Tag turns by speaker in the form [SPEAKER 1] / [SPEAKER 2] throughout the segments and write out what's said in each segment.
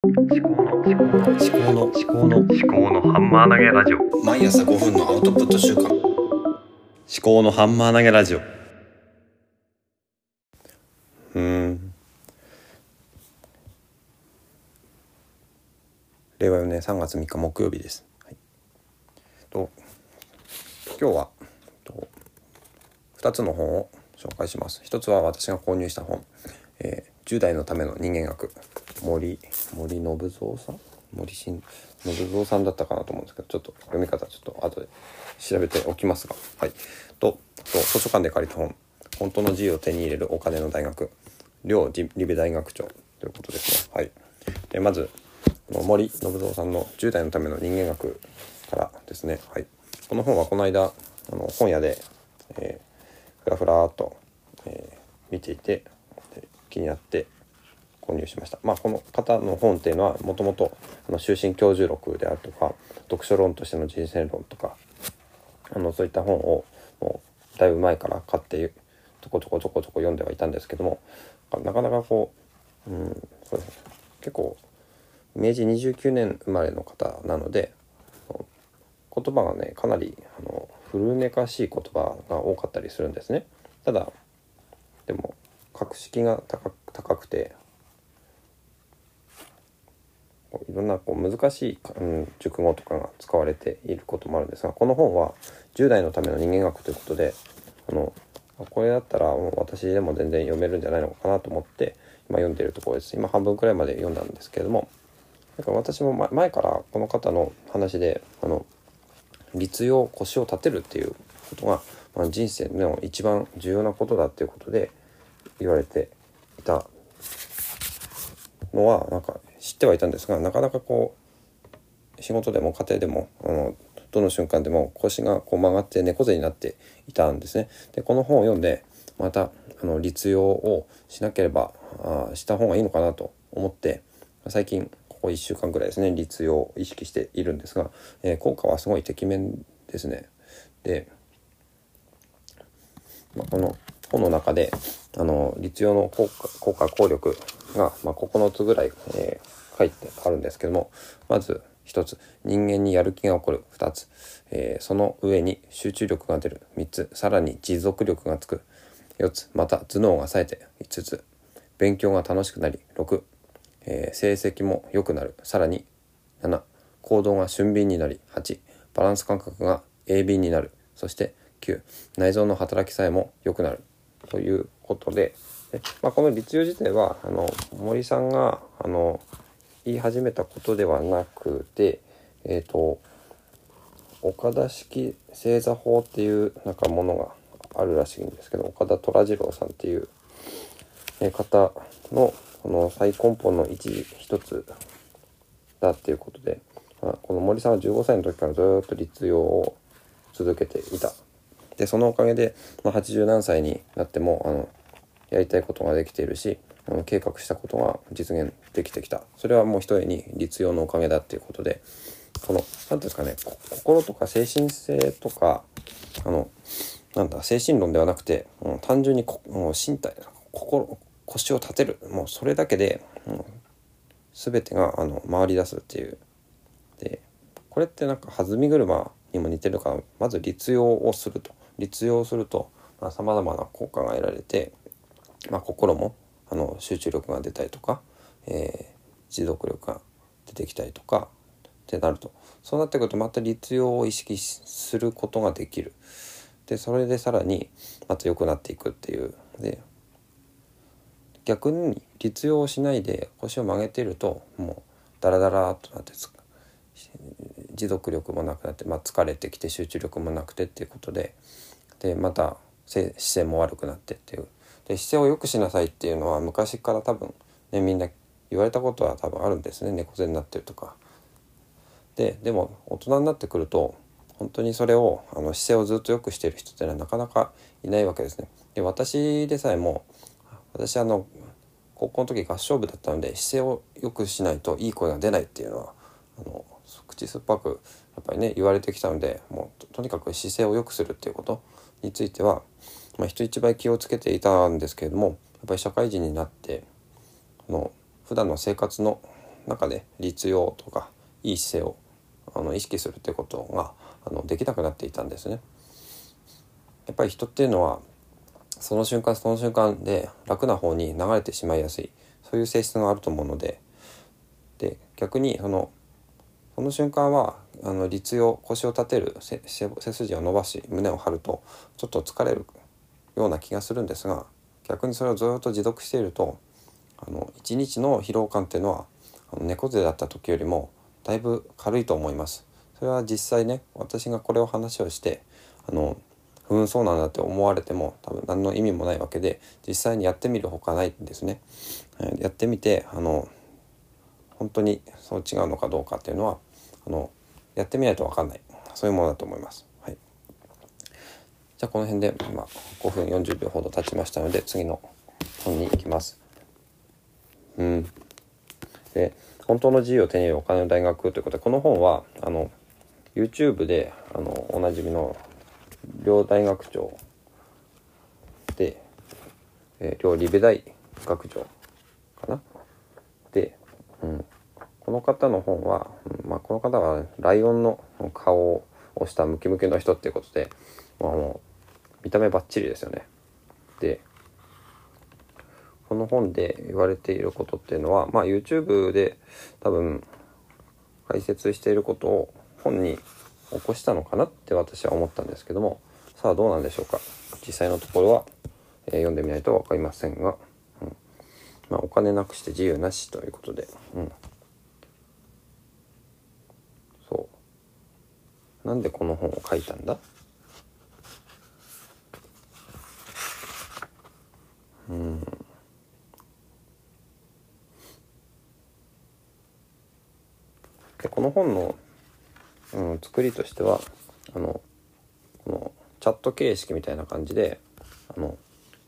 [SPEAKER 1] 思考の思考の思考の思考の思考のハンマー投げラジオ。
[SPEAKER 2] 毎朝5分のアウトプット週間。
[SPEAKER 1] 思考のハンマー投げラジオ。
[SPEAKER 3] うん。令和4年3月3日木曜日です。はい、と今日はと2つの本を紹介します。一つは私が購入した本、えー10代のための人間学。森森信蔵さん？森信信蔵さんだったかなと思うんですけどちょっと読み方ちょっと後で調べておきますが。はい。とと図書館で借りた本「本当の自由を手に入れるお金の大学」両リベ大学長。ということですね。はい。でまず森信蔵さんの10代のための人間学からですね。はい。この本はこの間あの本屋で、えーふらふらっと、えー見ていて気になって購入しました。まあこの方の本っていうのはもともと終身教授録であるとか読書論としての人生論とかあのそういった本をもうだいぶ前から買ってちょこちょこちょこちょこ読んではいたんですけどもなかなかこう、うん、そうですね結構明治29年生まれの方なので言葉がねかなりあの古めかしい言葉が多かったりするんですね。ただでも格式が高くていろんなこう難しい、うん、熟語とかが使われていることもあるんですがこの本は10代のための人間学ということであのこれだったらもう私でも全然読めるんじゃないのかなと思って今読んでいるところです。今半分くらいまで読んだんですけれどもなんか私も前前からこの方の話であの立用腰を立てるっていうことが、まあ、人生の一番重要なことだっていうことで言われていたのはなんか知ってはいたんですがなかなかこう仕事でも家庭でもあのどの瞬間でも腰がこう曲がって猫背になっていたんですね。でこの本を読んでまたあの立用をしなければあした方がいいのかなと思って最近ここ1週間ぐらいですね立用を意識しているんですが、えー効果はすごいてきめんですね。で、まあ、この本の中であの立用の効果効果効力が、まあ、9つぐらい、えー書いてあるんですけどもまず1つ人間にやる気が起こる。2つ、えーその上に集中力が出る。3つさらに持続力がつく。4つまた頭脳が冴えて。5つ勉強が楽しくなり。6、えー成績も良くなる。さらに7行動が俊敏になり。8バランス感覚が鋭敏になる。そして9内臓の働きさえも良くなる。ということでで、まあ、この立用自体はあの森さんがあの言い始めたことではなくてえっ、と岡田式星座法っていうなんかものがあるらしいんですけど岡田虎次郎さんっていうえ方のこの最根本の一一つだっていうことで、まあこの森さんは15歳の時からずっと立用を続けていた。でそのおかげで、まあ、80何歳になってもあのやりたいことができているしあの計画したことが実現できてきた。それはもう一重に立用のおかげだっていうことでこの何ていうんですかね心とか精神性とかあのなんだ精神論ではなくて、うん単純にこもう身体心腰を立てる。もうそれだけで、うん、全てがあの回り出すっていう。でこれってなんか弾み車にも似てるからまず立用をすると。立用するとさまざ、まな効果が得られて、まあ、心もあの集中力が出たりとか、えー持続力が出てきたりとかってなるとそうなってくるとまた立用を意識することができる。でそれでさらにまた良くなっていくっていう。で逆に立用をしないで腰を曲げてるともうダラダラとなって持続力もなくなって、まあ、疲れてきて集中力もなくてっていうことででまた姿勢も悪くなってっていう。で姿勢を良くしなさいっていうのは昔から多分、ね、みんな言われたことは多分あるんですね猫背になってるとか。ででも大人になってくると本当にそれをあの姿勢をずっと良くしてる人っていうのはなかなかいないわけですね。で私でさえも私あの高校の時合唱部だったので姿勢を良くしないといい声が出ないっていうのはあの口酸っぱくやっぱりね言われてきたのでもうととにかく姿勢を良くするっていうことについては、まあ、人一倍気をつけていたんですけれどもやっぱり社会人になってあの普段の生活の中で立用とかいい姿勢をあの意識するってことがあのできなくなっていたんですね。やっぱり人っていうのはその瞬間その瞬間で楽な方に流れてしまいやすいそういう性質があると思うのでで逆にそのその瞬間はあの立用腰を立てる背背筋を伸ばし胸を張るとちょっと疲れるような気がするんですが逆にそれをずっと持続しているとあの一日の疲労感っていうのはあの猫背だった時よりもだいぶ軽いと思います。それは実際ね私がこれを話をしてあのふんそうなんだって思われても多分何の意味もないわけで実際にやってみるほかないんですね。やってみてあの本当にそう違うのかどうかっていうのはあのやってみないと分かんないそういうものだと思います。じゃあこの辺で、まあ、5分40秒ほど経ちましたので次の本に行きます。うん、で本当の自由を手に入れるお金の大学ということでこの本はあの YouTube であのおなじみの両大学長で、えー、両リベ大学長かな？で、うん、この方の本は、うんまあ、この方はライオンの顔をしたムキムキの人っていうことで、まあ、もう見た目バッチリですよね。でこの本で言われていることっていうのは、まあ、YouTube で多分解説していることを本に起こしたのかなって私は思ったんですけどもさあどうなんでしょうか。実際のところは、えー、読んでみないと分かりませんが、うん。まあ、お金なくして自由なしということで、うん、そう。なんでこの本を書いたんだ？うん。でこの本の、うん、作りとしてはあのこのチャット形式みたいな感じであの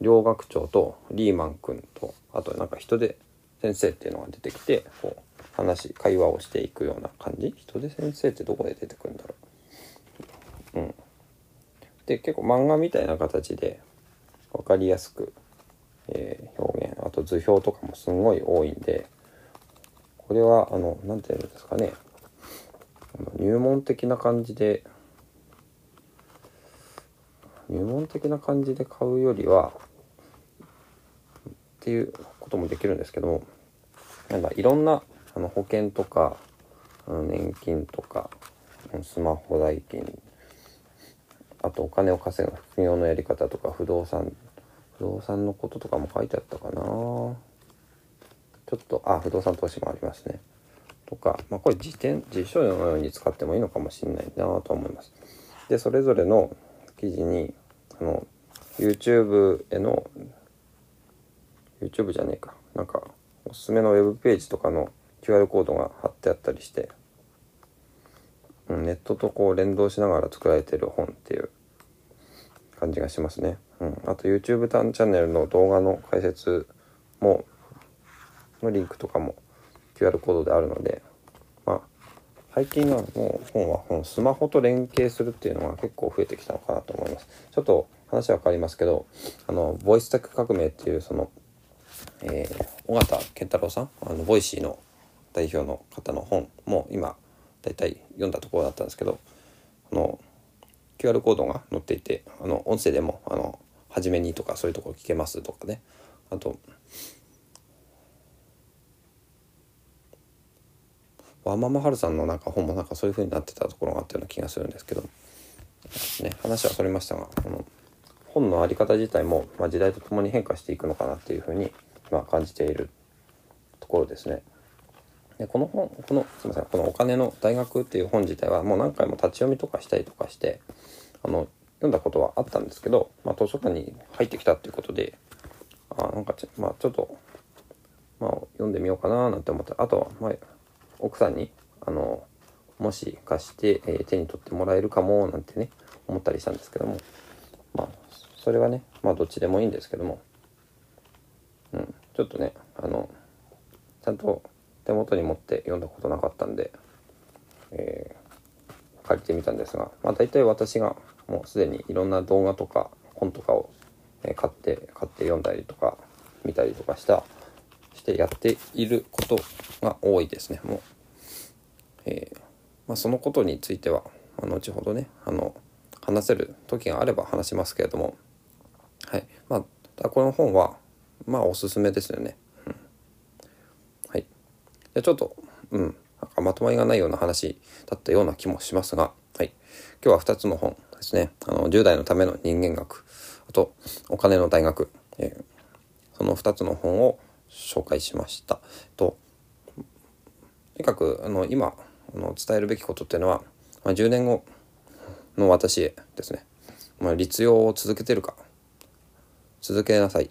[SPEAKER 3] 両学長とリーマン君とあとなんか人で先生っていうのが出てきてこう話会話をしていくような感じ？人で先生ってどこで出てくるんだろう？うん。で結構漫画みたいな形で分かりやすく、えー、表現。あと図表とかもすんごい多いんでこれはあの何て言うんですかね。入門的な感じで入門的な感じで買うよりはっていうこともできるんですけどなんかいろんなあの保険とか年金とかスマホ代金あとお金を稼ぐ副業のやり方とか不動産不動産のこととかも書いてあったかな。ちょっとあ不動産投資もありますね。とか、まあ、これ辞典辞書のように使ってもいいのかもしれないなと思います。でそれぞれの記事にあの YouTube への YouTube じゃねえか。なんかおすすめのウェブページとかの QR コードが貼ってあったりして、うん、ネットとこう連動しながら作られてる本っていう感じがしますね。うん、あと YouTube チャンネルの動画の解説ものリンクとかも QR コードであるので、まあ、最近はもう本は本スマホと連携するっていうのが結構増えてきたのかなと思います。ちょっと話は変わりますけど、あの、ボイステック革命っていうその、えー、緒方憲太郎さん、あの、 Voicy の代表の方の本も今、だいたい読んだところだったんですけど、あの、QR コードが載っていて、あの、音声でも、あの、初めにとかそういうところ聞けますとかね、あと、ワンママハルさんのなんか本もなんかそういう風になってたところがあったような気がするんですけど、ね、話はそれましたがこの本の在り方自体も、まあ、時代とともに変化していくのかなっていう風に今感じているところですね。でこの本このすみませんこの「お金の大学」っていう本自体はもう何回も立ち読みとかしたりとかしてあの読んだことはあったんですけど、まあ、図書館に入ってきたっていうことであなんかち,、まあ、ちょっと、まあ、読んでみようかななんて思ってあとは、まあ、奥さんにあのもし貸して、えー、手に取ってもらえるかもなんてね思ったりしたんですけどもまあそれはねまあどっちでもいいんですけども、うん、ちょっとねあのちゃんと手元に持って読んだことなかったんで、えー、借りてみたんですが、まあ、大体私がもうすでにいろんな動画とか本とかを買って買って読んだりとか見たりとかしたしてやっていることが多いですね。もう、えーまあ、そのことについては、まあ、後ほどねあの話せる時があれば話しますけれどもはい。まあこの本はまあおすすめですよね、うん、はい。じゃちょっとうん。なんかまとまりがないような話だったような気もしますが、はい、今日は2つの本ですね。あの10代のための人間学。あとお金の大学、えー、その2つの本を紹介しました。ととにかくあの今あの伝えるべきことっていうのは、まあ、10年後の私へですね、まあ、立用を続けてるか続けなさい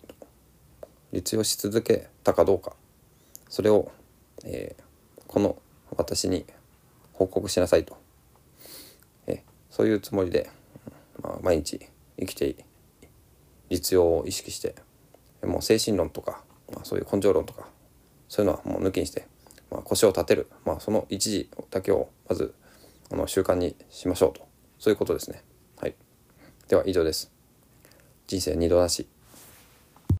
[SPEAKER 3] 立用し続けたかどうか。それを、えー、この私に報告しなさいと、そういうつもりで、毎日生きて実用を意識してもう精神論とか、まあ、そういう根性論とかそういうのはもう抜きにして、まあ、腰を立てる、まあ、その一時だけをまずあの習慣にしましょうとそういうことですね。はい、では以上です。人生二度なし